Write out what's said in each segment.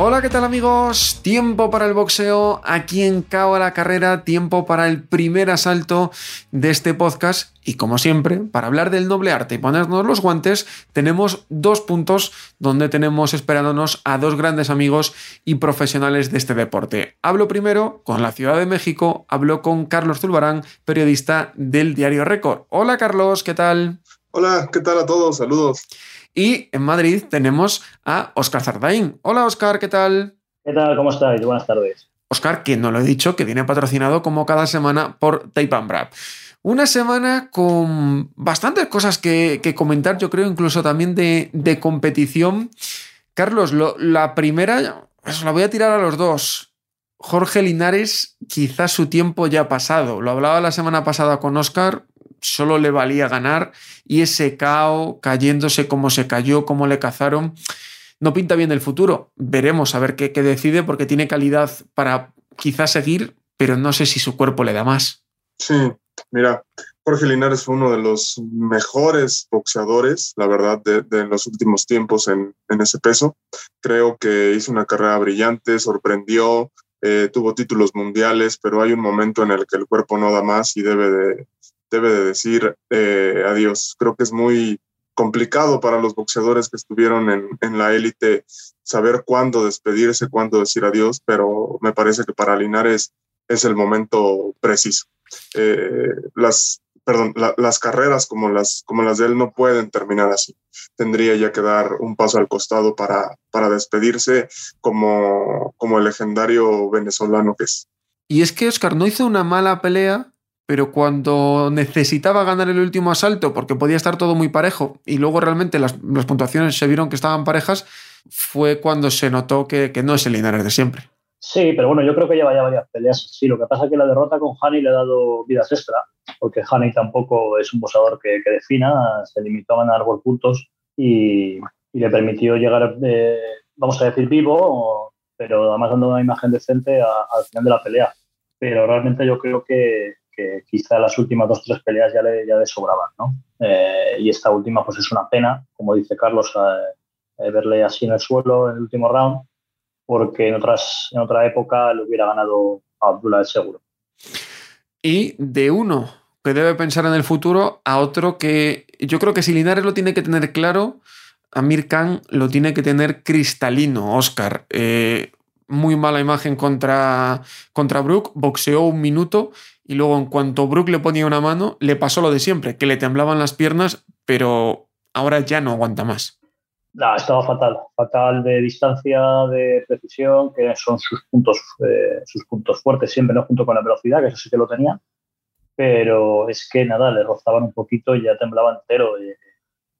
Hola, ¿qué tal amigos? Tiempo para el boxeo, aquí en Cabo a la Carrera, tiempo para el primer asalto de este podcast y como siempre, para hablar del noble arte y ponernos los guantes, tenemos dos puntos donde tenemos esperándonos a dos grandes amigos y profesionales de este deporte. Hablo primero con la Ciudad de México, hablo con Carlos Zulbarán, periodista del diario Récord. Hola Carlos, ¿qué tal? Hola, ¿qué tal a todos? Saludos. Y en Madrid tenemos a Oscar Zardaín. Hola Oscar, ¿qué tal? ¿Qué tal? ¿Cómo estáis? Buenas tardes. Oscar, que no lo he dicho, que viene patrocinado como cada semana por Tape Brad. Una semana con bastantes cosas que, comentar, yo creo, incluso también de, competición. Carlos, la primera, os la voy a tirar a los dos. Jorge Linares, quizás su tiempo ya ha pasado. Lo hablaba la semana pasada con Oscar, solo le valía ganar y ese cao cayéndose como se cayó, como le cazaron, no pinta bien el futuro. Veremos a ver qué, decide porque tiene calidad para quizás seguir, pero no sé si su cuerpo le da más. Sí, mira, Jorge Linares fue uno de los mejores boxeadores, la verdad, de, los últimos tiempos en, ese peso. Creo que hizo una carrera brillante, sorprendió, eh, tuvo títulos mundiales, pero hay un momento en el que el cuerpo no da más y debe de, debe de decir eh, adiós. Creo que es muy complicado para los boxeadores que estuvieron en, la élite saber cuándo despedirse, cuándo decir adiós, pero me parece que para Linares es el momento preciso. Eh, las, carreras como las, de él no pueden terminar así. Tendría ya que dar un paso al costado para, para despedirse como, como el legendario venezolano que es. Y es que Oscar no hizo una mala pelea, pero cuando necesitaba ganar el último asalto, porque podía estar todo muy parejo, y luego realmente las, puntuaciones se vieron que estaban parejas, fue cuando se notó que, no es el Linares de siempre. Sí, pero bueno, yo creo que lleva ya varias peleas. Sí, lo que pasa es que la derrota con Hani le ha dado vidas extra, porque Hani tampoco es un boxeador que, defina, se limitó a ganar por puntos y, le permitió llegar, eh, vamos a decir, vivo, pero además dando una imagen decente al final de la pelea. Pero realmente yo creo que, quizá las últimas dos o tres peleas ya le, ya sobraban, ¿no? Eh, y esta última pues es una pena, como dice Carlos, eh, eh, verle así en el suelo en el último round, porque en, otras, en otra época le hubiera ganado a Abdullah seguro. Y de uno que debe pensar en el futuro a otro que yo creo que si Linares lo tiene que tener claro, Amir Khan lo tiene que tener cristalino, Oscar. muy mala imagen contra, contra Brook, boxeó un minuto y luego en cuanto Brook le ponía una mano, le pasó lo de siempre, que le temblaban las piernas, pero ahora ya no aguanta más. No, estaba fatal, fatal de distancia, de precisión, que son sus puntos, eh, sus puntos fuertes siempre, ¿no? junto con la velocidad, que eso sí que lo tenía, pero es que nada, le rozaban un poquito y ya temblaba entero.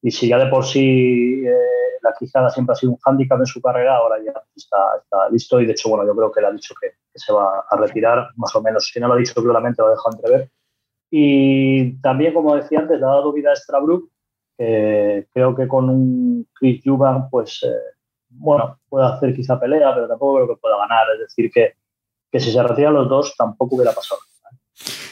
Y si ya de por sí eh, la Quijada siempre ha sido un hándicap en su carrera, ahora ya está, listo y de hecho, bueno, yo creo que le ha dicho que, se va a retirar, más o menos. Si no lo ha dicho claramente, lo ha dejado entrever. Y también, como decía antes, le ha dado vida a Strabrook, que creo que con un Chris Juban, pues, eh, bueno, puede hacer quizá pelea, pero tampoco creo que pueda ganar. Es decir, que, que si se retiran los dos, tampoco hubiera pasado.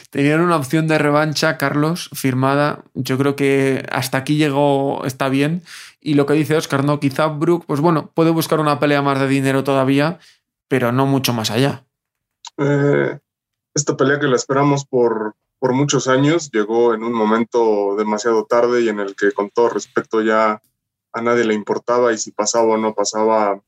Tenían una opción de revancha, Carlos, firmada. Yo creo que hasta aquí llegó, está bien. Y lo que dice Oscar, ¿no? Quizá Brook, pues bueno, puede buscar una pelea más de dinero todavía, pero no mucho más allá. Eh, esta pelea que la esperamos por, por muchos años llegó en un momento demasiado tarde y en el que con todo respeto ya a nadie le importaba y si pasaba o no pasaba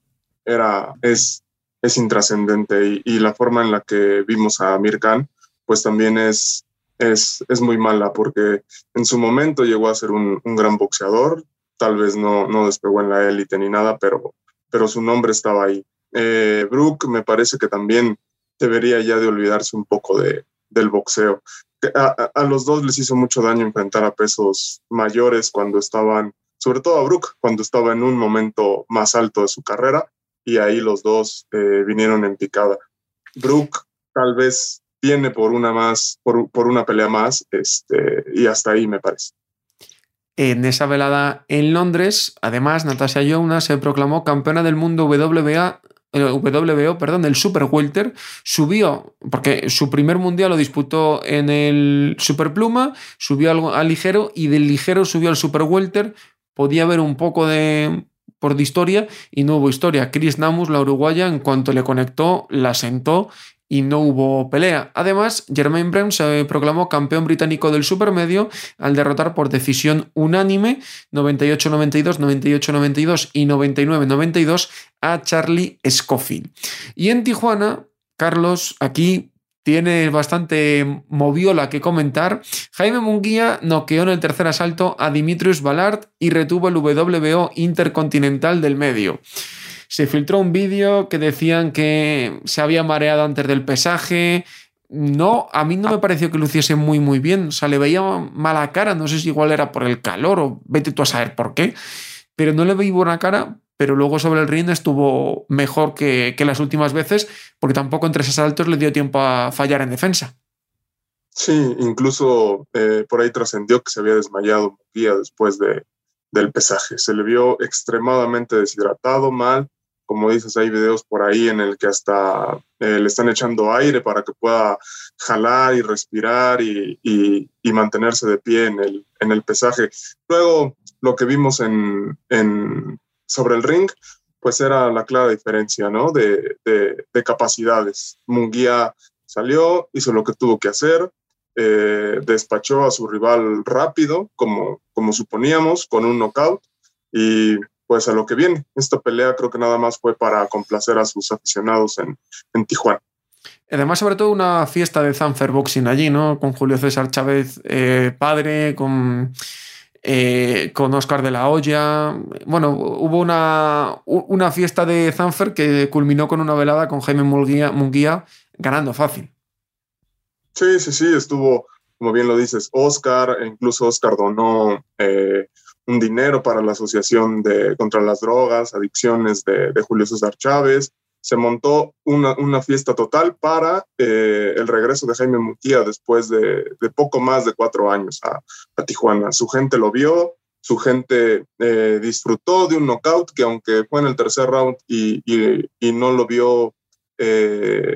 era, es, es intrascendente y, la forma en la que vimos a Amir Khan pues también es, es, es, muy mala porque en su momento llegó a ser un, gran boxeador, tal vez no, no despegó en la élite ni nada, pero, pero su nombre estaba ahí. Eh, Brooke me parece que también debería ya de olvidarse un poco de, del boxeo. A, a, los dos les hizo mucho daño enfrentar a pesos mayores cuando estaban sobre todo a Brook cuando estaba en un momento más alto de su carrera y ahí los dos eh, vinieron en picada. Brook tal vez viene por una más, por, por, una pelea más, este, y hasta ahí me parece. En esa velada en Londres, además, Natasha Jonas se proclamó campeona del mundo WBA WBO, perdón, del Super Welter, subió, porque su primer mundial lo disputó en el Super Pluma, subió al, al, ligero y del ligero subió al Super Welter. Podía haber un poco de por de historia y no hubo historia. Chris Namus, la uruguaya, en cuanto le conectó, la sentó y no hubo pelea. Además, Jermaine Brown se proclamó campeón británico del supermedio al derrotar por decisión unánime 98-92, 98-92 y 99-92 a Charlie Scofield. Y en Tijuana, Carlos, aquí tiene bastante moviola que comentar. Jaime Munguía noqueó en el tercer asalto a Dimitrius Ballard y retuvo el WBO Intercontinental del medio. Se filtró un vídeo que decían que se había mareado antes del pesaje. No, a mí no me pareció que luciese muy muy bien. O sea, le veía mala cara. No sé si igual era por el calor o vete tú a saber por qué. Pero no le veía buena cara. Pero luego sobre el ring estuvo mejor que, que las últimas veces, porque tampoco en tres asaltos le dio tiempo a fallar en defensa. Sí, incluso eh, por ahí trascendió que se había desmayado un día después de, del pesaje. Se le vio extremadamente deshidratado, mal, como dices, hay videos por ahí en el que hasta eh, le están echando aire para que pueda jalar y respirar y, y, mantenerse de pie en el, en el, pesaje. Luego, lo que vimos en, en, sobre el ring, pues era la clara diferencia, ¿no? De, de, de capacidades. Munguía salió, hizo lo que tuvo que hacer, eh, despachó a su rival rápido, como, como suponíamos, con un knockout. Y pues a lo que viene. Esta pelea creo que nada más fue para complacer a sus aficionados en, en Tijuana. Además, sobre todo una fiesta de Zanfer Boxing allí, ¿no? Con Julio César Chávez, eh, padre, con, eh, con Oscar de la Hoya. Bueno, hubo una, una fiesta de Zanfer que culminó con una velada con Jaime Munguía, Munguía ganando fácil. Sí, sí, sí, estuvo, como bien lo dices, Oscar, e incluso Oscar donó eh, un dinero para la Asociación de, contra las Drogas, Adicciones de, de Julio César Chávez. Se montó una, una fiesta total para eh, el regreso de Jaime Munguía después de, de, poco más de cuatro años a, a, Tijuana. Su gente lo vio, su gente eh, disfrutó de un knockout que aunque fue en el tercer round y, y, no lo vio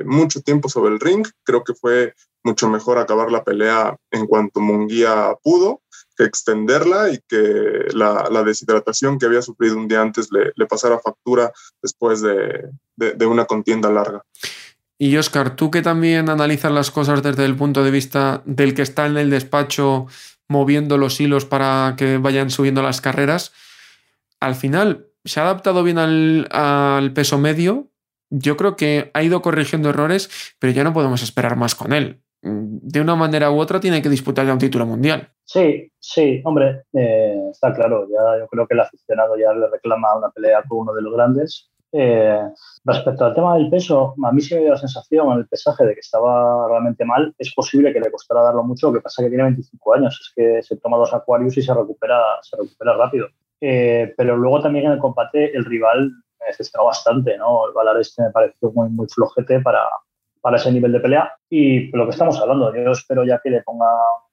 mucho tiempo sobre el ring, creo que fue mucho mejor acabar la pelea en cuanto Munguía pudo que extenderla y que la, deshidratación que había sufrido un día antes le, le pasara factura después de, de, de, una contienda larga. Y Oscar, tú que también analizas las cosas desde el punto de vista del que está en el despacho moviendo los hilos para que vayan subiendo las carreras, al final se ha adaptado bien al, al peso medio. Yo creo que ha ido corrigiendo errores, pero ya no podemos esperar más con él de una manera u otra tiene que disputar ya un título mundial. Sí, sí, hombre, eh, está claro. Ya yo creo que el aficionado ya le reclama una pelea con uno de los grandes. Eh, respecto al tema del peso, a mí sí me dio la sensación en el pesaje de que estaba realmente mal. Es posible que le costara darlo mucho, lo que pasa es que tiene 25 años, es que se toma dos Aquarius y se recupera, se recupera rápido. Eh, pero luego también en el combate el rival me decepcionó bastante, ¿no? El Valar este me pareció muy, muy flojete para, para ese nivel de pelea. Y lo que estamos hablando, yo espero ya que le ponga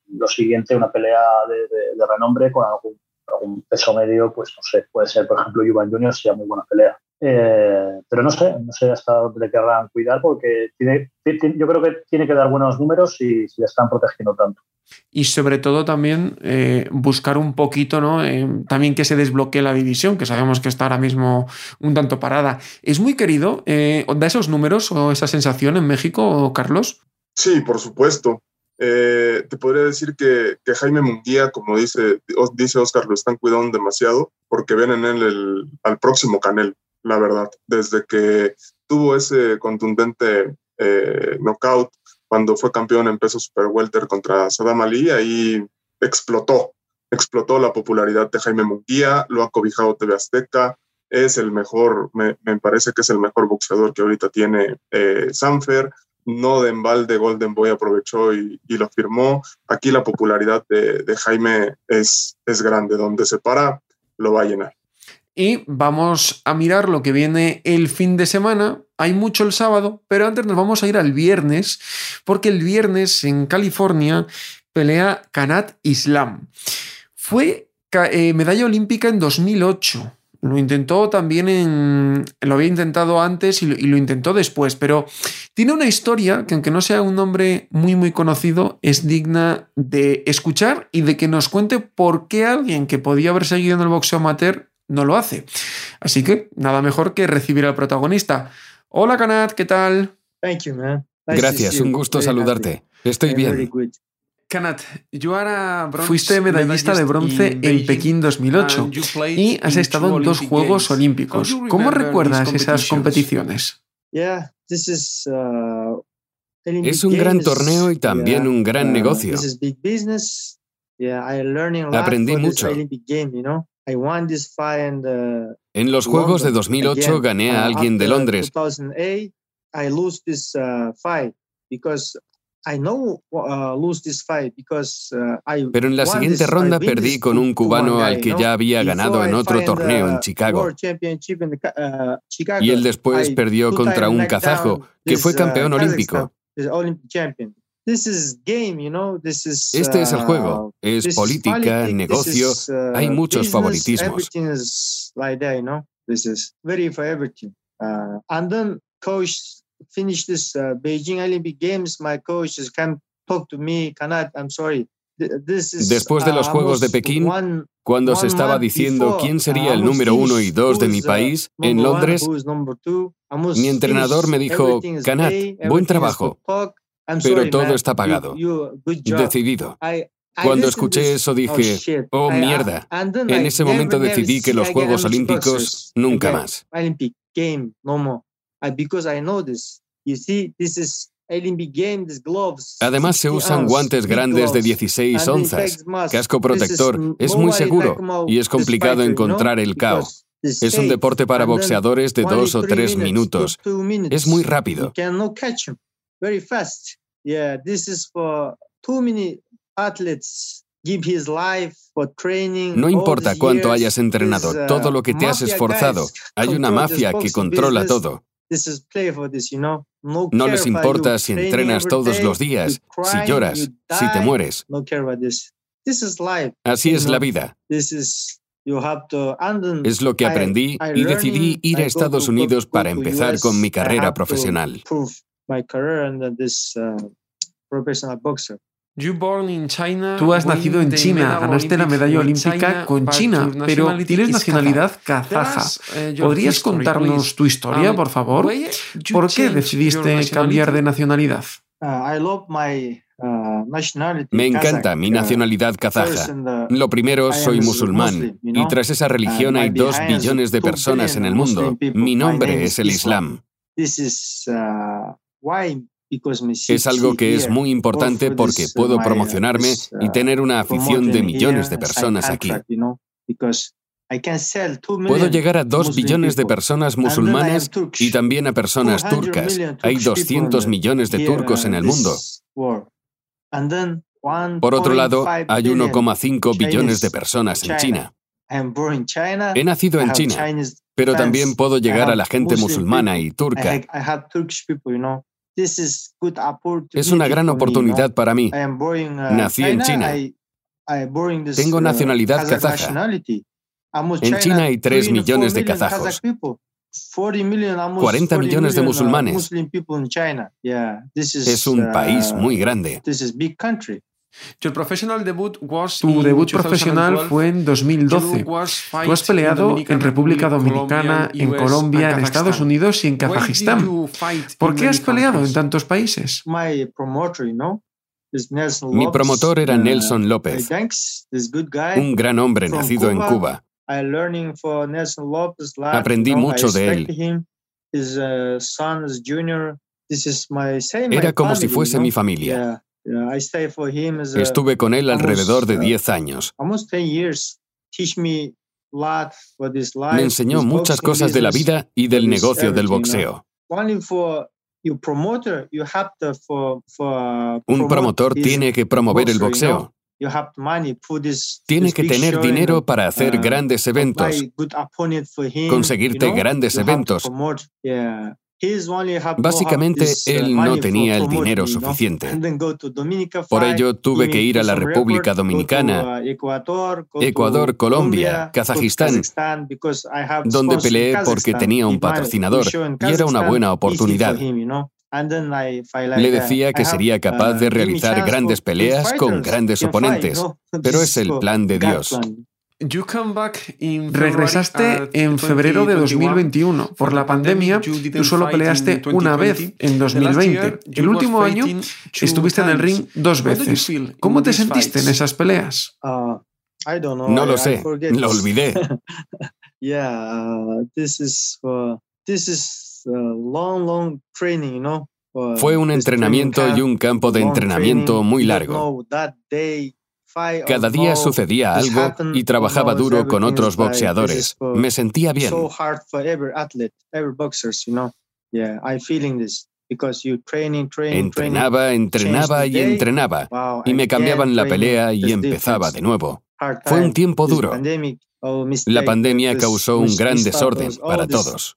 lo siguiente, una pelea de, renombre con algún, algún, peso medio, pues no sé, puede ser, por ejemplo, Yuvan Junior, sería muy buena pelea. Eh, pero no sé, no sé hasta dónde le querrán cuidar porque tiene, tiene, yo creo que tiene que dar buenos números y si le están protegiendo tanto y sobre todo también eh, buscar un poquito, ¿no? Eh, también que se desbloquee la división, que sabemos que está ahora mismo un tanto parada. ¿Es muy querido? Eh, ¿Da esos números o esa sensación en México, Carlos? Sí, por supuesto. Eh, te podría decir que, que, Jaime Munguía, como dice, dice Oscar, lo están cuidando demasiado porque ven en él el, al próximo Canel, la verdad. Desde que tuvo ese contundente knockout cuando fue campeón en peso super welter contra Saddam Ali, ahí explotó, explotó la popularidad de Jaime Munguía, lo ha cobijado TV Azteca, es el mejor, me, me parece que es el mejor boxeador que ahorita tiene eh, Sanfer, no de embalde Golden Boy aprovechó y, y, lo firmó. Aquí la popularidad de, de Jaime es, es grande, donde se para lo va a llenar. Y vamos a mirar lo que viene el fin de semana. Hay mucho el sábado, pero antes nos vamos a ir al viernes, porque el viernes en California pelea Kanat Islam. Fue eh, medalla olímpica en 2008. Lo intentó también en. Lo había intentado antes y lo, intentó después, pero tiene una historia que, aunque no sea un nombre muy, muy conocido, es digna de escuchar y de que nos cuente por qué alguien que podía haber seguido en el boxeo amateur no lo hace. Así que nada mejor que recibir al protagonista. Hola, Kanat, ¿qué tal? Gracias, un gusto saludarte. Estoy bien. Kanat, fuiste medallista de bronce en Pekín 2008 y has estado en dos Juegos Olímpicos. ¿Cómo recuerdas esas competiciones? Uh, es un gran torneo y también un gran uh, negocio. Aprendí mucho. En los Juegos de 2008 gané a uh, alguien de Londres. Pero en la siguiente ronda perdí con un cubano al que ya había ganado en otro torneo en Chicago. Uh, y él después perdió contra un kazajo, que fue uh, campeón olímpico. Este es el juego, es política, negocio, hay muchos favoritismos. finish uh, Beijing Olympic Games, my coach talk to me, I'm sorry. Después de los uh, Juegos de Pekín, cuando se estaba diciendo quién sería el número uno y dos de mi país, en Londres, mi entrenador me dijo, Kanat, buen trabajo, pero todo está pagado, decidido. Cuando escuché eso dije, oh, oh mierda, en ese momento decidí que los Juegos Olímpicos nunca más. Además se usan guantes grandes de 16 onzas, casco protector, es muy seguro y es complicado encontrar el KO. Es un deporte para boxeadores de dos o tres minutos. Es muy rápido. No importa cuánto hayas entrenado, uh, todo lo que te has esforzado, hay una mafia que controla todo. No les importa si entrenas todos los días, si lloras, si te mueres. Así es la vida. Es lo que aprendí y decidí ir a Estados Unidos para empezar con mi carrera profesional. Tú has nacido en China, ganaste la medalla olímpica con China, pero tienes nacionalidad kazaja. Eh, ¿Podrías contarnos tu historia, por favor? ¿Por qué decidiste cambiar de nacionalidad? Uh, uh, Me encanta mi nacionalidad kazaja. Lo primero, soy musulmán, y tras esa religión hay dos billones de personas en el mundo. Mi nombre es el Islam. Es algo que es muy importante porque puedo promocionarme y uh, tener una afición de millones de personas aquí. Puedo llegar a dos billones de personas musulmanas y también a personas turcas. Hay 200 millones de turcos en el mundo. Por otro lado, hay 1,5 billones de personas en China. He nacido en China, pero también puedo llegar a la gente musulmana y turca. Es una gran oportunidad para mí. Uh, Nací en China. Tengo uh, nacionalidad kazaja. En China hay 3 millones de kazajos. 40 millones de musulmanes. Es un país uh, muy grande. Tu debut profesional fue en 2012. Tú has peleado en República Dominicana, en Colombia, en Estados Unidos y en Kazajistán. ¿Por qué has peleado en tantos países? Mi promotor era Nelson López, un gran hombre nacido en Cuba. Aprendí mucho de él. Era como si fuese mi familia. Estuve con él alrededor de 10 uh, años. Me enseñó muchas cosas de la vida y del negocio del boxeo. Un promotor tiene que promover el boxeo. you have money, put this, Tiene que tener dinero para hacer uh, grandes eventos, conseguirte grandes eventos. Básicamente, uh, él no tenía el dinero suficiente. Por ello, tuve que ir a la República Dominicana, uh, Ecuador, Colombia, Kazajistán, donde peleé porque tenía un patrocinador y era una buena oportunidad. Le that, decía que sería capaz uh, de realizar grandes peleas con grandes oponentes, pero es el plan de Dios. You come back in Regresaste en febrero de 2021. 2021. Por la pandemia, tú solo peleaste una 2020. vez en The last 2020. year, El último año estuviste en el ring dos How did you veces. ¿Cómo te sentiste en fights? esas peleas? Uh, I don't know. No I- lo sé, lo olvidé. yeah, this is this is long, long training, you know. Fue un entrenamiento y un campo de long entrenamiento training. muy largo. Cada día sucedía algo y trabajaba duro con otros boxeadores. Me sentía bien. Entrenaba, entrenaba y entrenaba. Y me cambiaban la pelea y empezaba de nuevo. Fue un tiempo duro. oh, La pandemia causó un gran desorden para todos.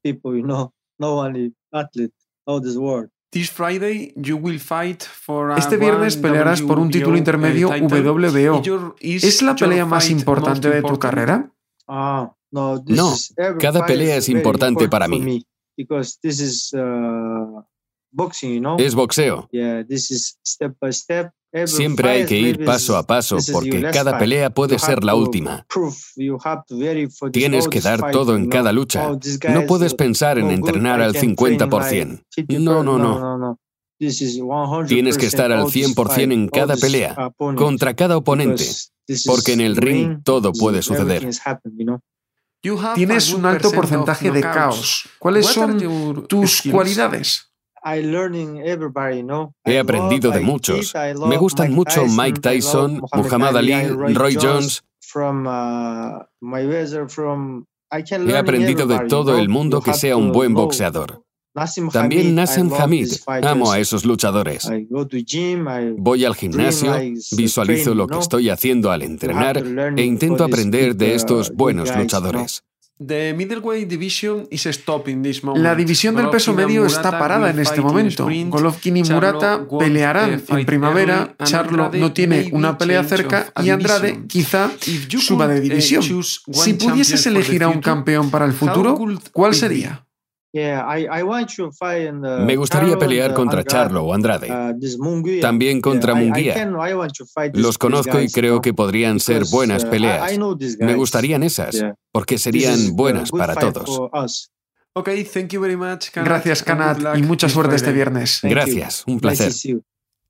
This Friday you will fight for a Este viernes pelearás por un título intermedio. WBO. ¿Es la pelea más importante de tu carrera? Ah, no, cada pelea es importante important para mí. uh. Es boxeo. Siempre hay que ir paso a paso porque cada pelea puede ser la última. Tienes que dar todo en cada lucha. No puedes pensar en entrenar al can train him 50%. like 50%. No, no, no. no, no. This is 100% Tienes que estar al all this 100% en cada pelea, contra cada oponente. porque en el ring todo puede suceder. Tienes un alto porcentaje de caos. ¿Cuáles son tus cualidades? I learning everybody, you know. He aprendido de muchos. Me gustan mucho Mike Tyson, Muhammad Ali, Roy Jones. Uh, He aprendido de todo el mundo que sea un buen boxeador. También Nassim Hamid. Amo a esos luchadores. Voy al gimnasio, like visualizo lo que estoy haciendo al entrenar e intento aprender de uh, estos big buenos luchadores. The middleweight division is stopped in this moment. La división del peso Golovkin medio está parada en este momento. sprint. Golovkin y Murata won't, pelearán eh, en primavera. Charlo no tiene una pelea cerca y Andrade quizá suba de eh, división. Si pudieses elegir a un campeón para el futuro, ¿cuál sería? Yeah, I, I want to fight in the Me gustaría Charlo pelear and, uh, contra Andrade. Charlo o Andrade. Uh. También contra Munguía. can- I want to fight these- Los conozco y guys, creo que podrían ser buenas uh, I- peleas. I know these Me guys. gustarían esas, porque serían buenas good para todos. for us. Okay, thank you very much, Kanat, Gracias, and good Kanat, y mucha suerte este Friday. viernes. Thank you. Gracias, un placer.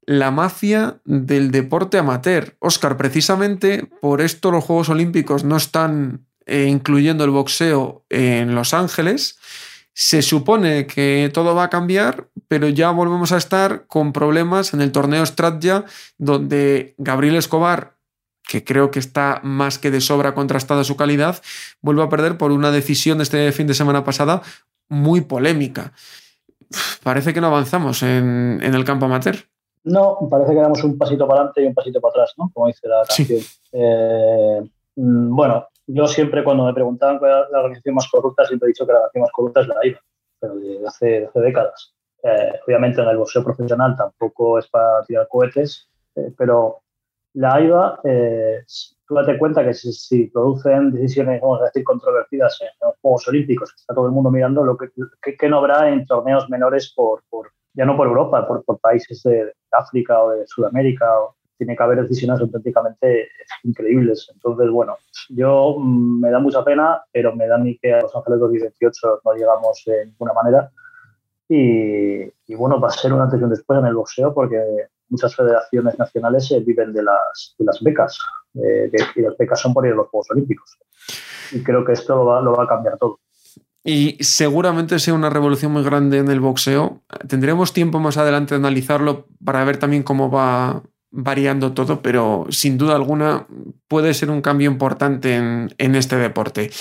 La mafia del deporte amateur. Oscar, precisamente por esto los Juegos Olímpicos no están eh, incluyendo el boxeo en Los Ángeles. Se supone que todo va a cambiar, pero ya volvemos a estar con problemas en el torneo Stratja, donde Gabriel Escobar, que creo que está más que de sobra contrastada su calidad, vuelve a perder por una decisión de este fin de semana pasada muy polémica. Parece que no avanzamos en, en el campo amateur. No, parece que damos un pasito para adelante y un pasito para atrás, ¿no? Como dice la Sí. canción. Eh, mm, bueno, yo siempre cuando me preguntaban cuál era la organización más corrupta, siempre he dicho que la organización más corrupta es la AIBA, pero de hace, de hace décadas. Eh, obviamente en el boxeo profesional tampoco es para tirar cohetes, eh, pero la AIBA, eh, tú date cuenta que si, si producen decisiones, vamos a decir, controvertidas en, los Juegos Olímpicos, está todo el mundo mirando, lo que, que, que no habrá en torneos menores por, por ya no por Europa, por, por países de África o de Sudamérica. O, tiene que haber decisiones auténticamente increíbles. Entonces, bueno, yo mmm, me da mucha pena, pero me da a mí que a Los Ángeles 2018 no llegamos de ninguna manera. Y, y, bueno, va a ser un antes y un después en el boxeo porque muchas federaciones nacionales eh, viven de las, de las becas eh, que, y las becas son por ir a los Juegos Olímpicos. Y creo que esto lo va, lo va a cambiar todo. Y seguramente sea una revolución muy grande en el boxeo. Tendremos tiempo más adelante de analizarlo para ver también cómo va variando todo, pero sin duda alguna puede ser un cambio importante en, en este deporte.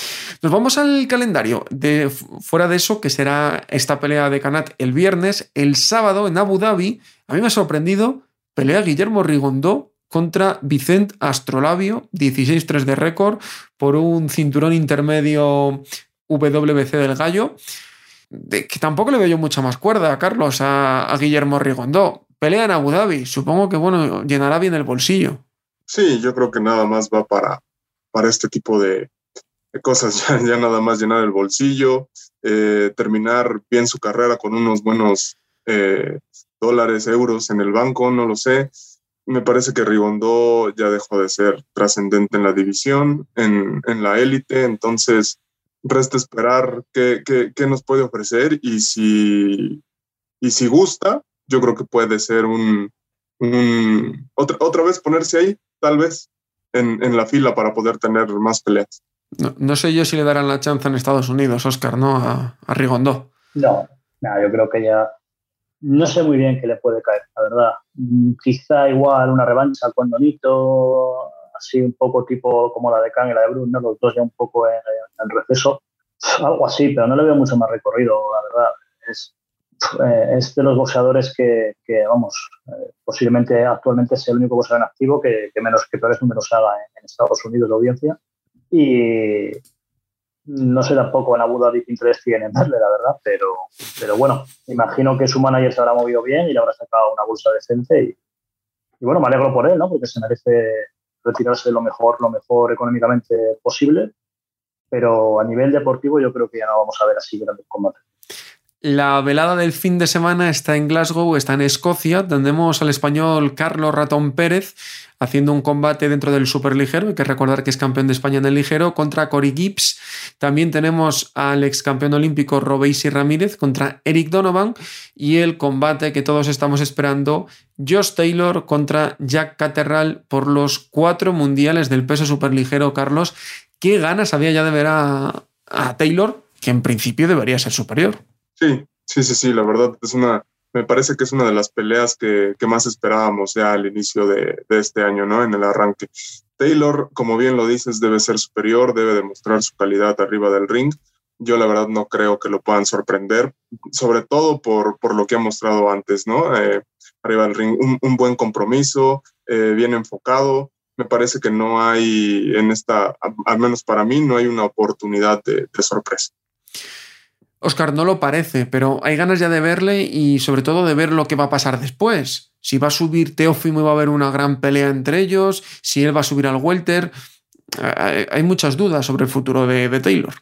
Nos vamos al calendario. De, fuera de eso, que será esta pelea de Canat el viernes, el sábado en Abu Dhabi, a mí me ha sorprendido, pelea Guillermo Rigondó contra Vicent Astrolabio, 16-3 de récord, por un cinturón intermedio WBC del Gallo. De, que tampoco le veo yo mucha más cuerda, Carlos, a, a Guillermo Rigondó. Pelea en Abu Dhabi. Supongo que, bueno, llenará bien el bolsillo. Sí, yo creo que nada más va para, para este tipo de, cosas, ya, nada más llenar el bolsillo, eh, terminar bien su carrera con unos buenos eh, dólares, euros en el banco, no lo sé. Me parece que Rigondó ya dejó de ser trascendente en la división, en, en la élite, entonces resta esperar qué, qué, qué, nos puede ofrecer y si, y si gusta, yo creo que puede ser un, un otra, otra vez ponerse ahí, tal vez, en, en la fila para poder tener más peleas. No, no, sé yo si le darán la chance en Estados Unidos, Oscar, ¿no? A, a Rigondó. No, no, yo creo que ya no sé muy bien qué le puede caer, la verdad. Quizá igual una revancha con Donito, así un poco tipo como la de Kang y la de Bruce, ¿no? los dos ya un poco en, en, receso, algo así, pero no le veo mucho más recorrido, la verdad. Es, eh, es de los boxeadores que, que vamos, eh, posiblemente actualmente sea el único boxeador en activo que, que menos que peores números haga en, Estados Unidos de audiencia. Y, no sé tampoco en Abu Dhabi qué interés tiene en verle, la verdad, pero, pero bueno, imagino que su manager se habrá movido bien y le habrá sacado una bolsa decente y, y, bueno, me alegro por él, ¿no? Porque se merece retirarse lo mejor, lo mejor económicamente posible, pero a nivel deportivo yo creo que ya no vamos a ver así grandes combates. La velada del fin de semana está en Glasgow, está en Escocia. Tendremos al español Carlos Ratón Pérez haciendo un combate dentro del superligero. Hay que recordar que es campeón de España en el ligero contra Cory Gibbs. También tenemos al ex campeón olímpico Robeisi Ramírez contra Eric Donovan. Y el combate que todos estamos esperando, Josh Taylor contra Jack Catterall por los cuatro mundiales del peso superligero. Carlos, ¿qué ganas había ya de ver a Taylor? Que en principio debería ser superior. Sí, sí, sí, sí, la verdad es una, me parece que es una de las peleas que, más esperábamos ya al inicio de, este año, ¿no? En el arranque. Taylor, como bien lo dices, debe ser superior, debe demostrar su calidad arriba del ring. Yo la verdad no creo que lo puedan sorprender, sobre todo por, lo que ha mostrado antes, ¿no? Eh, arriba del ring, un, un buen compromiso, eh, bien enfocado. Me parece que no hay en esta, al menos para mí, no hay una oportunidad de, de sorpresa. Oscar, no lo parece, pero hay ganas ya de verle y sobre todo de ver lo que va a pasar después. Si va a subir Teófimo y va a haber una gran pelea entre ellos, si él va a subir al welter. Hay muchas dudas sobre el futuro de, de Taylor.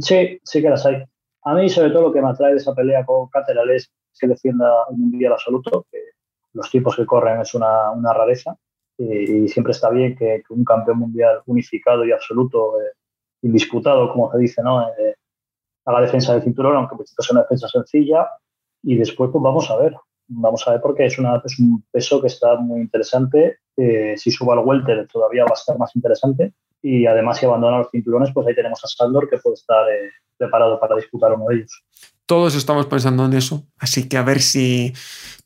Sí, sí que las hay. A mí, sobre todo, lo que me atrae de esa pelea con Cateral es que defienda un mundial absoluto, que los tipos que corren es una, una rareza y, y, siempre está bien que, que, un campeón mundial unificado y absoluto, eh, indisputado, como se dice, ¿no? Eh, a la defensa del cinturón, aunque pues, es una defensa sencilla. Y después, pues vamos a ver. Vamos a ver porque es, una, un peso que está muy interesante. Eh, si suba al welter todavía va a estar más interesante. Y además, si abandona los cinturones, pues ahí tenemos a Sandor que puede estar eh, preparado para disputar uno de ellos. Todos estamos pensando en eso. Así que a ver si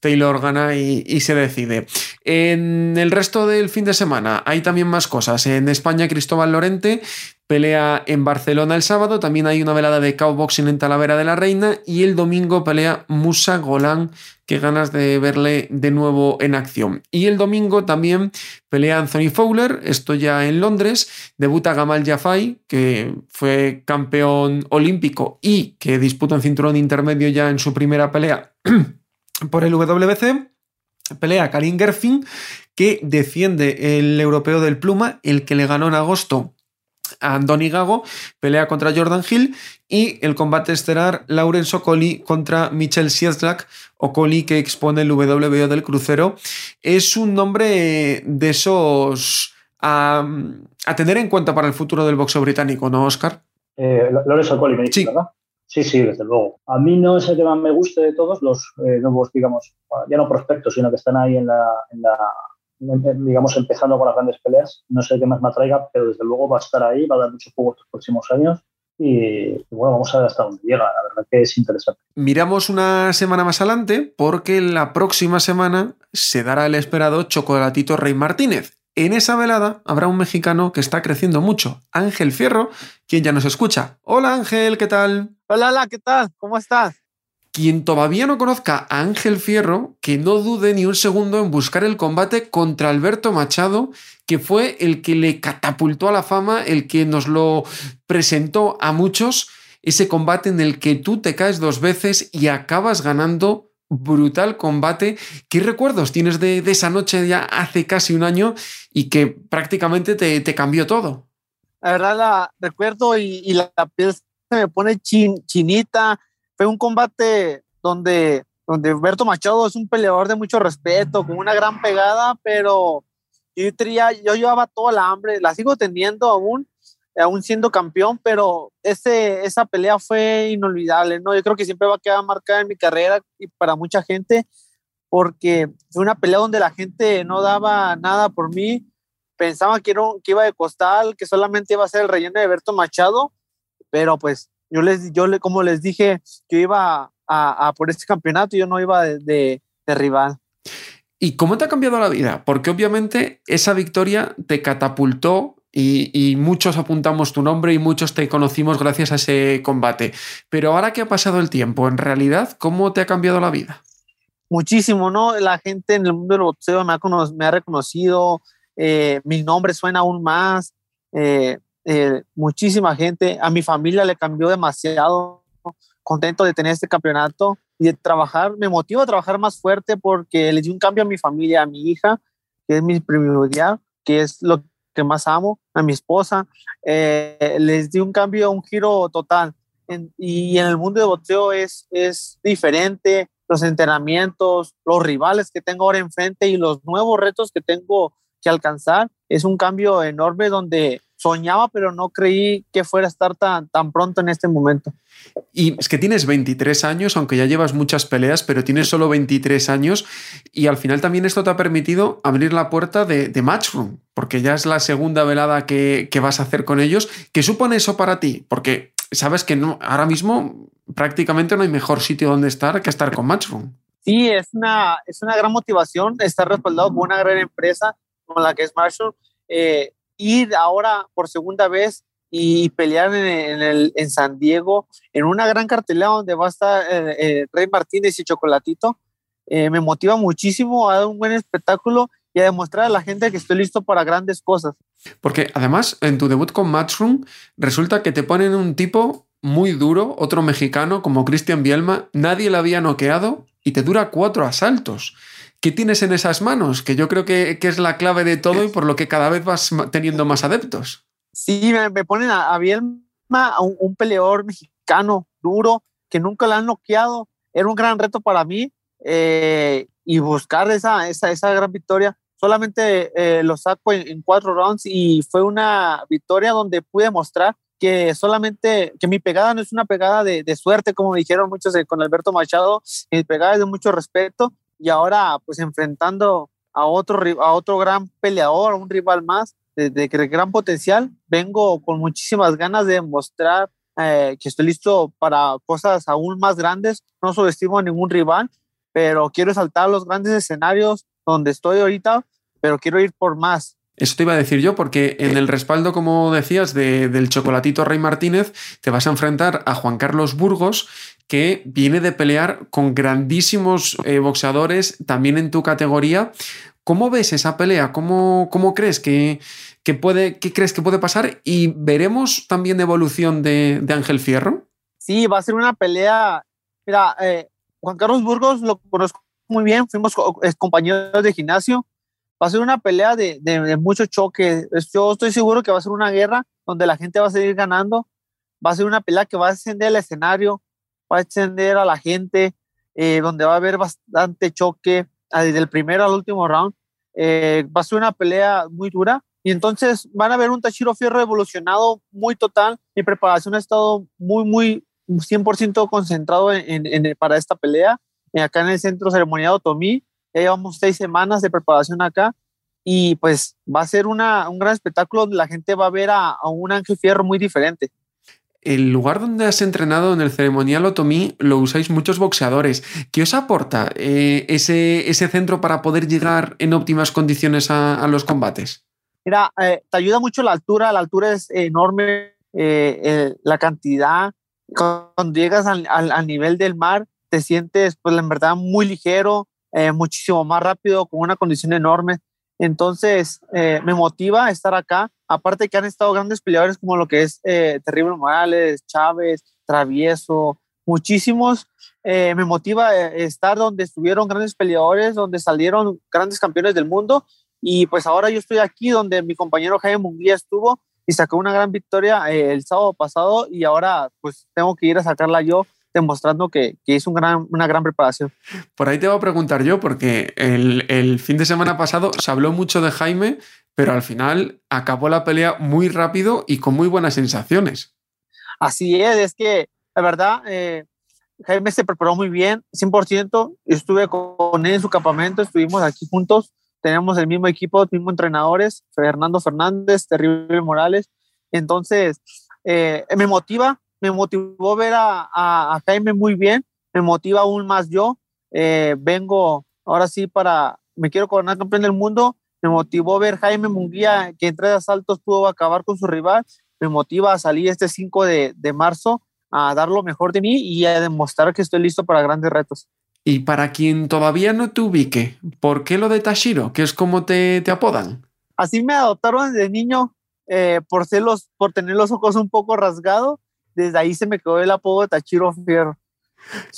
Taylor gana y, se decide. En el resto del fin de semana hay también más cosas. En España, Cristóbal Lorente pelea en Barcelona el sábado. También hay una velada de cowboxing en Talavera de la Reina. Y el domingo pelea Musa Golán. Qué ganas de verle de nuevo en acción. Y el domingo también pelea Anthony Fowler. Esto ya en Londres. Debuta Gamal Jafai, que fue campeón olímpico y que disputa un cinturón intermedio ya en su primera pelea por el WBC. Pelea Karim Gerfin, que defiende el europeo del Pluma, el que le ganó en agosto Andoni Gago, pelea contra Jordan Hill y el combate estelar Lauren Sokoli contra Michel Sieslak, Okoli que expone el WBO del crucero. Es un nombre de esos a, a, tener en cuenta para el futuro del boxeo británico, ¿no, Oscar? Eh, me dice, sí. ¿verdad? Sí, sí, desde luego. A mí no es el que más me guste de todos los eh, nuevos, digamos, ya no prospectos, sino que están ahí en la, en la, digamos, empezando con las grandes peleas. No sé qué más me atraiga, pero desde luego va a estar ahí, va a dar mucho juego estos próximos años. Y, y, bueno, vamos a ver hasta dónde llega. La verdad que es interesante. Miramos una semana más adelante porque la próxima semana se dará el esperado Chocolatito Rey Martínez. En esa velada habrá un mexicano que está creciendo mucho, Ángel Fierro, quien ya nos escucha. Hola Ángel, ¿qué tal? Hola, hola, ¿qué tal? ¿Cómo estás? Quien todavía no conozca a Ángel Fierro, que no dude ni un segundo en buscar el combate contra Alberto Machado, que fue el que le catapultó a la fama, el que nos lo presentó a muchos, ese combate en el que tú te caes dos veces y acabas ganando brutal combate. ¿Qué recuerdos tienes de, esa noche ya hace casi un año y que prácticamente te, cambió todo? La verdad la recuerdo y, la, piel se me pone chinita fue un combate donde, donde Machado es un peleador de mucho respeto, con una gran pegada, pero yo, yo llevaba toda la hambre, la sigo teniendo aún, aún siendo campeón, pero ese, esa pelea fue inolvidable, ¿no? Yo creo que siempre va a quedar marcada en mi carrera y para mucha gente, porque fue una pelea donde la gente no daba nada por mí, pensaba que, era, que iba de costal, que solamente iba a ser el relleno de Berto Machado, pero pues yo les, yo le, como les dije, que iba a, por este campeonato, yo no iba de, rival. ¿Y cómo te ha cambiado la vida? Porque obviamente esa victoria te catapultó y, y, muchos apuntamos tu nombre y muchos te conocimos gracias a ese combate. Pero ahora que ha pasado el tiempo, en realidad, ¿cómo te ha cambiado la vida? Muchísimo, ¿no? La gente en el mundo del boxeo me ha, me ha reconocido, eh, mi nombre suena aún más. Eh, eh, muchísima gente, a mi familia le cambió demasiado, contento de tener este campeonato y de trabajar, me motiva a trabajar más fuerte porque le di un cambio a mi familia, a mi hija, que es mi primordial, que es lo que más amo, a mi esposa, eh, les di un cambio, un giro total. y en el mundo de boxeo es, es diferente, los entrenamientos, los rivales que tengo ahora enfrente y los nuevos retos que tengo que alcanzar, es un cambio enorme donde soñaba, pero no creí que fuera a estar tan, tan pronto en este momento. Y es que tienes 23 años, aunque ya llevas muchas peleas, pero tienes solo 23 años y al final también esto te ha permitido abrir la puerta de, Matchroom, porque ya es la segunda velada que, vas a hacer con ellos. ¿Qué supone eso para ti? Porque sabes que no, ahora mismo prácticamente no hay mejor sitio donde estar que estar con Matchroom. Sí, es una, es una gran motivación estar respaldado por una gran empresa como la que es Matchroom. Eh, ir ahora por segunda vez y pelear en, en San Diego en una gran cartelera donde va a estar eh, eh, Rey Martínez y Chocolatito. Eh, me motiva muchísimo a dar un buen espectáculo y a demostrar a la gente que estoy listo para grandes cosas. Porque además en tu debut con Matchroom resulta que te ponen un tipo muy duro, otro mexicano como Cristian Bielma, nadie le había noqueado y te dura cuatro asaltos. ¿Qué tienes en esas manos? Que yo creo que, es la clave de todo y por lo que cada vez vas teniendo más adeptos. Sí, me, ponen a, a Bielma, un, peleador mexicano duro que nunca le han noqueado. Era un gran reto para mí eh, y buscar esa, esa, esa, gran victoria. Solamente eh, lo saco en, cuatro rounds y fue una victoria donde pude mostrar que solamente, que mi pegada no es una pegada de, de suerte, como dijeron muchos eh, con Alberto Machado, mi pegada es de mucho respeto y ahora pues enfrentando a otro, a otro gran peleador, un rival más de, de, gran potencial, vengo con muchísimas ganas de mostrar eh, que estoy listo para cosas aún más grandes. No subestimo a ningún rival, pero quiero saltar los grandes escenarios donde estoy ahorita, pero quiero ir por más. Eso te iba a decir yo, porque en el respaldo, como decías, del chocolatito Rey Martínez, te vas a enfrentar a Juan Carlos Burgos, que viene de pelear con grandísimos eh, boxeadores también en tu categoría. ¿Cómo ves esa pelea? ¿Cómo, cómo crees que, que, puede, qué crees que puede pasar? ¿Y veremos también evolución de, Ángel Fierro? Sí, va a ser una pelea. Mira, eh, Juan Carlos Burgos lo conozco muy bien, fuimos compañeros de gimnasio va a ser una pelea de, de, mucho choque. Yo estoy seguro que va a ser una guerra donde la gente va a seguir ganando. Va a ser una pelea que va a encender el escenario, va a encender a la gente, eh, donde va a haber bastante choque ah, desde el primero al último round. Eh, va a ser una pelea muy dura. Y entonces van a ver un Tachiro Fierro evolucionado muy total. Mi preparación ha estado muy, muy 100% concentrado en, para esta pelea. Eh, acá en el centro ceremoniado Tomí ya llevamos seis semanas de preparación acá y pues va a ser una, un gran espectáculo la gente va a ver a, un Ángel Fierro muy diferente. El lugar donde has entrenado en el ceremonial Otomí lo usáis muchos boxeadores. ¿Qué os aporta eh, ese, ese, centro para poder llegar en óptimas condiciones a, los combates? Mira, eh, te ayuda mucho la altura, la altura es enorme, eh, la cantidad, cuando llegas al, al, nivel del mar, te sientes, pues en verdad, muy ligero, muchísimo más rápido, con una condición enorme. Entonces, me motiva estar acá. Aparte que han estado grandes peleadores como lo que es eh, Terrible Morales, Chávez, Travieso, muchísimos. me motiva estar donde estuvieron grandes peleadores, donde salieron grandes campeones del mundo. Y pues ahora yo estoy aquí donde mi compañero Jaime Munguía estuvo y sacó una gran victoria el sábado pasado y ahora pues tengo que ir a sacarla yo demostrando que, que hizo un gran, una gran preparación. Por ahí te voy a preguntar yo, porque el, el, fin de semana pasado se habló mucho de Jaime, pero al final acabó la pelea muy rápido y con muy buenas sensaciones. Así es, es que la verdad, eh, Jaime se preparó muy bien, 100%. Estuve con él en su campamento, estuvimos aquí juntos, tenemos el mismo equipo, los mismos entrenadores, Fernando Fernández, Terrible Morales. Entonces, eh, me motiva me motivó ver a, a, Jaime muy bien, me motiva aún más yo. Eh, vengo ahora sí para, me quiero coronar campeón del mundo, me motivó ver Jaime Munguía que en tres asaltos pudo acabar con su rival, me motiva a salir este 5 de, de marzo a dar lo mejor de mí y a demostrar que estoy listo para grandes retos. Y para quien todavía no te ubique, ¿por qué lo de Tashiro? ¿Qué es como te, te apodan? Así me adoptaron desde niño eh, por, ser los, por tener los ojos un poco rasgados desde ahí se me quedó el apodo de Tachiro Fierro.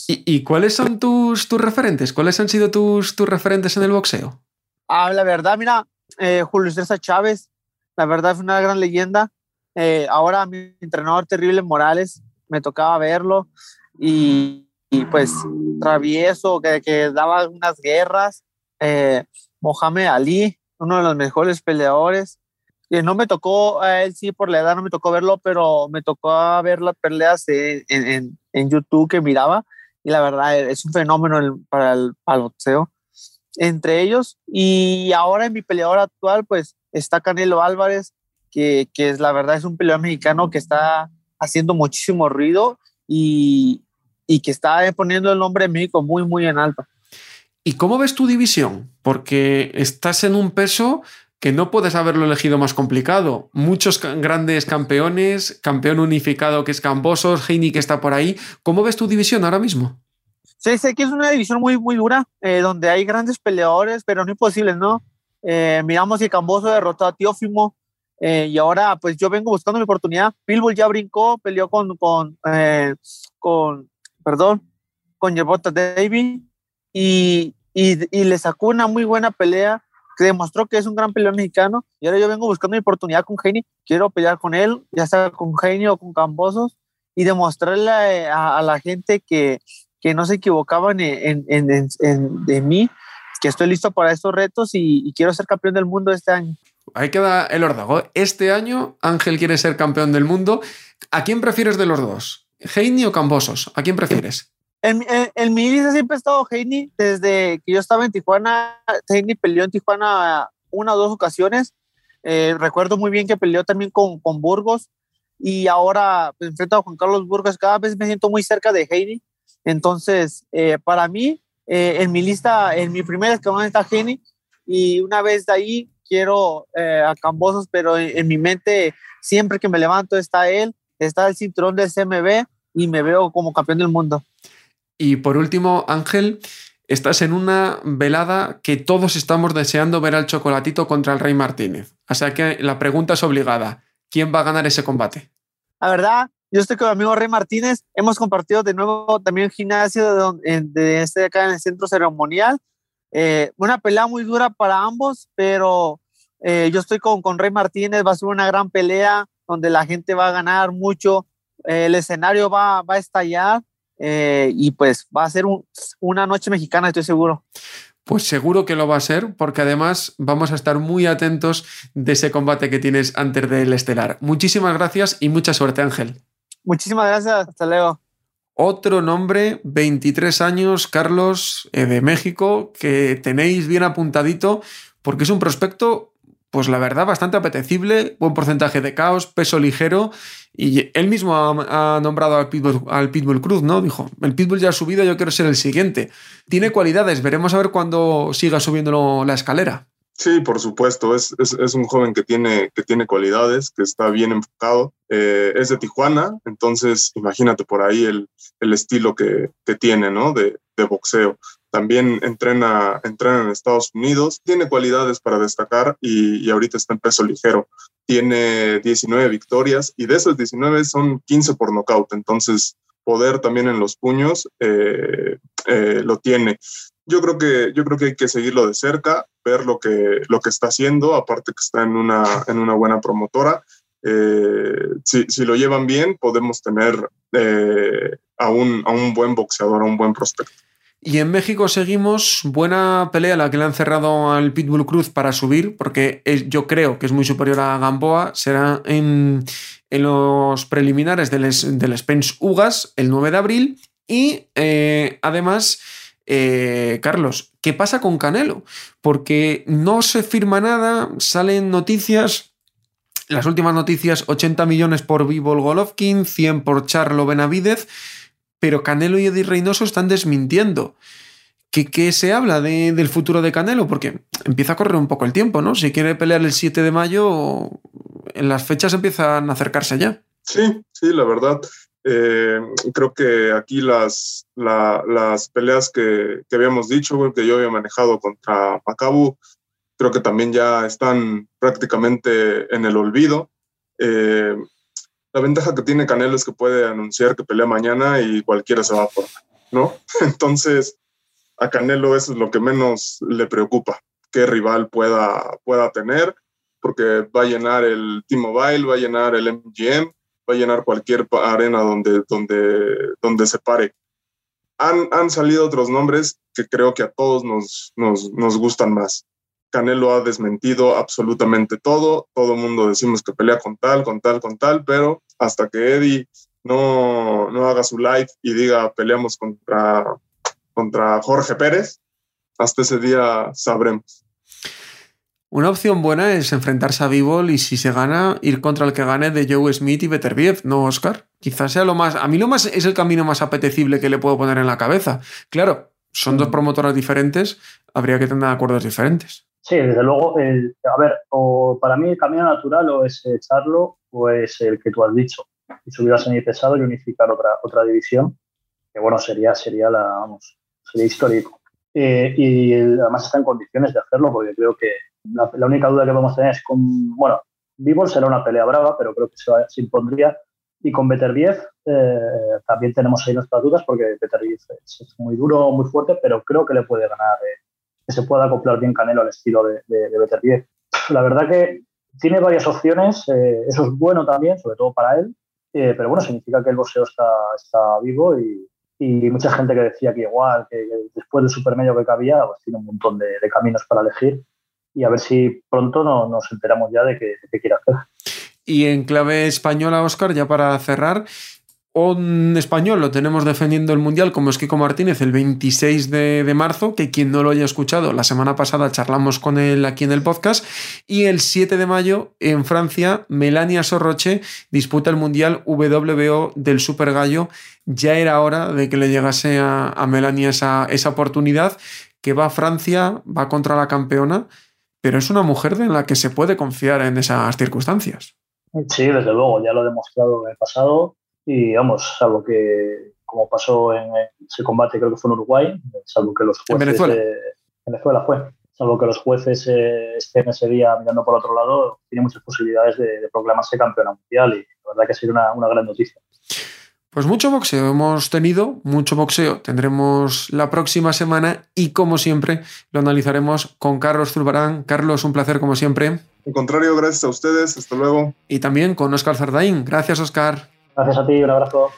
¿Y, cuáles son tus, tus referentes? ¿Cuáles han sido tus, tus referentes en el boxeo? Ah, la verdad, mira, eh, Julio César Chávez, la verdad es una gran leyenda. Eh, ahora mi entrenador terrible Morales, me tocaba verlo y, pues travieso, que, que, daba unas guerras. Eh, Mohamed Ali, uno de los mejores peleadores no me tocó a él, sí, por la edad no me tocó verlo, pero me tocó ver las peleas en, en, en YouTube que miraba y la verdad es un fenómeno para el, boxeo. Entre ellos, y ahora en mi peleador actual, pues está Canelo Álvarez, que, que es la verdad es un peleador mexicano que está haciendo muchísimo ruido y, y que está poniendo el nombre de México muy, muy en alto. ¿Y cómo ves tu división? Porque estás en un peso que no puedes haberlo elegido más complicado. Muchos grandes campeones, campeón unificado que es Cambosos, Heini que está por ahí. ¿Cómo ves tu división ahora mismo? Sí, sé que es una división muy, muy dura, eh, donde hay grandes peleadores, pero no imposibles, ¿no? Eh, miramos que Camboso derrotó a Teófimo eh, y ahora pues yo vengo buscando mi oportunidad. Pitbull ya brincó, peleó con, con, con perdón, con Yerbota David y, y, y le sacó una muy buena pelea demostró que es un gran peleador mexicano y ahora yo vengo buscando mi oportunidad con Heini, quiero pelear con él, ya sea con Heini o con Cambosos y demostrarle a, la gente que, que, no se equivocaban en, en, en, de mí, que estoy listo para estos retos y, y, quiero ser campeón del mundo este año. Ahí queda el órdago. Este año Ángel quiere ser campeón del mundo. ¿A quién prefieres de los dos? ¿Heini o Cambosos? ¿A quién prefieres? En, en, mi lista siempre ha estado Heini. Desde que yo estaba en Tijuana, Heini peleó en Tijuana una o dos ocasiones. Eh, recuerdo muy bien que peleó también con, con Burgos y ahora pues, enfrento a Juan Carlos Burgos. Cada vez me siento muy cerca de Heini. Entonces, eh, para mí, eh, en mi lista, en mi primera escalón está Heini y una vez de ahí quiero a Cambosos, pero en, en, mi mente siempre que me levanto está él, está el cinturón del CMB y me veo como campeón del mundo. Y por último, Ángel, estás en una velada que todos estamos deseando ver al Chocolatito contra el Rey Martínez. O que la pregunta es obligada. ¿Quién va a ganar ese combate? La verdad, yo estoy con mi amigo Rey Martínez. Hemos compartido de nuevo también gimnasio de, este acá en el centro ceremonial. Eh, una pelea muy dura para ambos, pero eh, yo estoy con, con Rey Martínez. Va a ser una gran pelea donde la gente va a ganar mucho. Eh, el escenario va, va a estallar eh, y pues va a ser una noche mexicana, estoy seguro. Pues seguro que lo va a ser, porque además vamos a estar muy atentos de ese combate que tienes antes del estelar. Muchísimas gracias y mucha suerte, Ángel. Muchísimas gracias, hasta luego. Otro nombre, 23 años, Carlos, eh, de México, que tenéis bien apuntadito, porque es un prospecto pues la verdad, bastante apetecible, buen porcentaje de caos, peso ligero. Y él mismo ha, nombrado al Pitbull, al Pitbull Cruz, ¿no? Dijo, el Pitbull ya ha subido, yo quiero ser el siguiente. Tiene cualidades, veremos a ver cuándo siga subiendo la escalera. Sí, por supuesto, es, es, un joven que tiene, que tiene cualidades, que está bien enfocado, eh, es de Tijuana, entonces imagínate por ahí el, el estilo que, que, tiene, ¿no? De, de, boxeo. También entrena, entrena en Estados Unidos, tiene cualidades para destacar y, y, ahorita está en peso ligero. Tiene 19 victorias y de esas 19 son 15 por nocaut, entonces poder también en los puños eh, eh, lo tiene yo creo que yo creo que hay que seguirlo de cerca, ver lo que lo que está haciendo, aparte que está en una en una buena promotora. Eh, si, si, lo llevan bien, podemos tener a, un, a un buen boxeador, a un buen prospecto. Y en México seguimos, buena pelea la que le han cerrado al Pitbull Cruz para subir, porque es, yo creo que es muy superior a Gamboa, será en, los preliminares del, del Spence Ugas el 9 de abril y eh, además eh, Carlos, ¿qué pasa con Canelo? Porque no se firma nada, salen noticias. Las últimas noticias, 80 millones por Vivo Golovkin, 100 por Charlo Benavidez, pero Canelo y Eddie Reynoso están desmintiendo. ¿Qué, qué se habla de, del futuro de Canelo? Porque empieza a correr un poco el tiempo, ¿no? Si quiere pelear el 7 de mayo, en las fechas empiezan a acercarse ya. Sí, sí, la verdad. Eh, creo que aquí las, la, las peleas que, que, habíamos dicho, que yo había manejado contra Macabu, creo que también ya están prácticamente en el olvido. Eh, la ventaja que tiene Canelo es que puede anunciar que pelea mañana y cualquiera se va por, ¿no? Entonces, a Canelo eso es lo que menos le preocupa, qué rival pueda, pueda tener, porque va a llenar el T-Mobile, va a llenar el MGM, va a llenar cualquier arena donde, donde, donde se pare. Han, han salido otros nombres que creo que a todos nos, nos, nos gustan más. Canelo ha desmentido absolutamente todo. Todo el mundo decimos que pelea con tal, con tal, con tal, pero hasta que Eddie no, no haga su live y diga peleamos contra, contra Jorge Pérez, hasta ese día sabremos. Una opción buena es enfrentarse a Bivol y si se gana, ir contra el que gane de Joe Smith y Beterbiev, ¿no, Oscar? Quizás sea lo más. A mí lo más es el camino más apetecible que le puedo poner en la cabeza. Claro, son dos promotoras diferentes, habría que tener acuerdos diferentes. Sí, desde luego. El, a ver, o para mí el camino natural o es echarlo o es el que tú has dicho. Y subir a semipesado y unificar otra, otra división, que bueno, sería, sería la, vamos, sería histórico. Eh, y además está en condiciones de hacerlo porque creo que la, la, única duda que vamos a tener es con, bueno, Vivol será una pelea brava, pero creo que se, se impondría. Y con Beterbiev eh, también tenemos ahí nuestras dudas porque Beterbiev es, es, muy duro, muy fuerte, pero creo que le puede ganar, eh, que se pueda acoplar bien Canelo al estilo de, de, de Beterbiev. La verdad que tiene varias opciones, eh, eso es bueno también, sobre todo para él, eh, pero bueno, significa que el boxeo está, está vivo y, y, mucha gente que decía que igual, que, después del supermedio que cabía, pues tiene un montón de, de caminos para elegir y a ver si pronto no, nos enteramos ya de qué quiere hacer. Y en clave española, Oscar, ya para cerrar, un español lo tenemos defendiendo el Mundial como es Kiko Martínez el 26 de, marzo, que quien no lo haya escuchado, la semana pasada charlamos con él aquí en el podcast, y el 7 de mayo en Francia, Melania Sorroche disputa el Mundial WBO del Super Gallo. Ya era hora de que le llegase a, a Melania esa, esa oportunidad, que va a Francia, va contra la campeona, pero es una mujer en la que se puede confiar en esas circunstancias. Sí, desde luego, ya lo he demostrado en el pasado y vamos, salvo que como pasó en ese combate, creo que fue en Uruguay, salvo que los jueces... En Venezuela. Eh, Venezuela fue. Salvo que los jueces eh, estén ese día mirando por otro lado, tiene muchas posibilidades de, de proclamarse campeona mundial y la verdad que sería una, una gran noticia. Pues mucho boxeo hemos tenido, mucho boxeo tendremos la próxima semana y como siempre lo analizaremos con Carlos Zurbarán. Carlos, un placer como siempre. Al contrario, gracias a ustedes, hasta luego. Y también con Oscar Zardaín. Gracias, Oscar. Gracias a ti, un abrazo.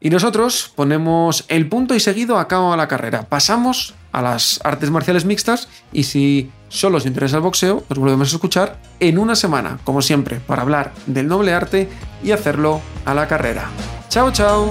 Y nosotros ponemos el punto y seguido a cabo a la carrera. Pasamos a las artes marciales mixtas y si solo os interesa el boxeo, os volvemos a escuchar en una semana, como siempre, para hablar del noble arte y hacerlo a la carrera. Chao, chao.